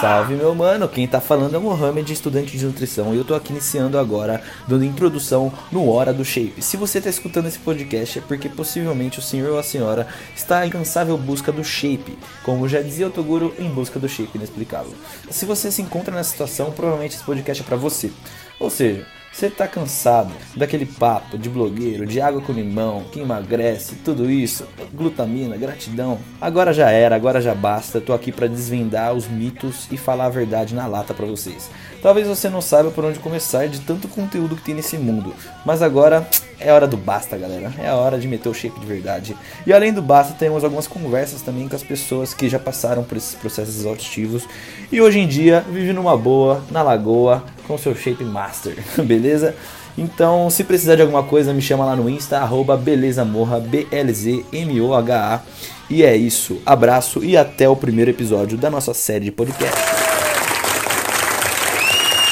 Salve meu mano, quem tá falando é o Mohamed, estudante de nutrição, e eu tô aqui iniciando agora, dando introdução no Hora do Shape. Se você tá escutando esse podcast é porque possivelmente o senhor ou a senhora está em incansável busca do shape, como já dizia o Toguro, em busca do shape inexplicável. Se você se encontra nessa situação, provavelmente esse podcast é para você. Ou seja, você tá cansado daquele papo de blogueiro, de água com limão, que emagrece, tudo isso, glutamina, gratidão? Agora já era, agora já basta. Tô aqui para desvendar os mitos e falar a verdade na lata para vocês. Talvez você não saiba por onde começar de tanto conteúdo que tem nesse mundo, mas agora é hora do basta, galera. É a hora de meter o shape de verdade. E além do basta, temos algumas conversas também com as pessoas que já passaram por esses processos exaustivos e hoje em dia vivem numa boa, na lagoa, com seu shape master, beleza? Então, se precisar de alguma coisa, me chama lá no Insta, arroba belezamorra, B-L-Z-M-O-H-A. E é isso, abraço e até o primeiro episódio da nossa série de podcast.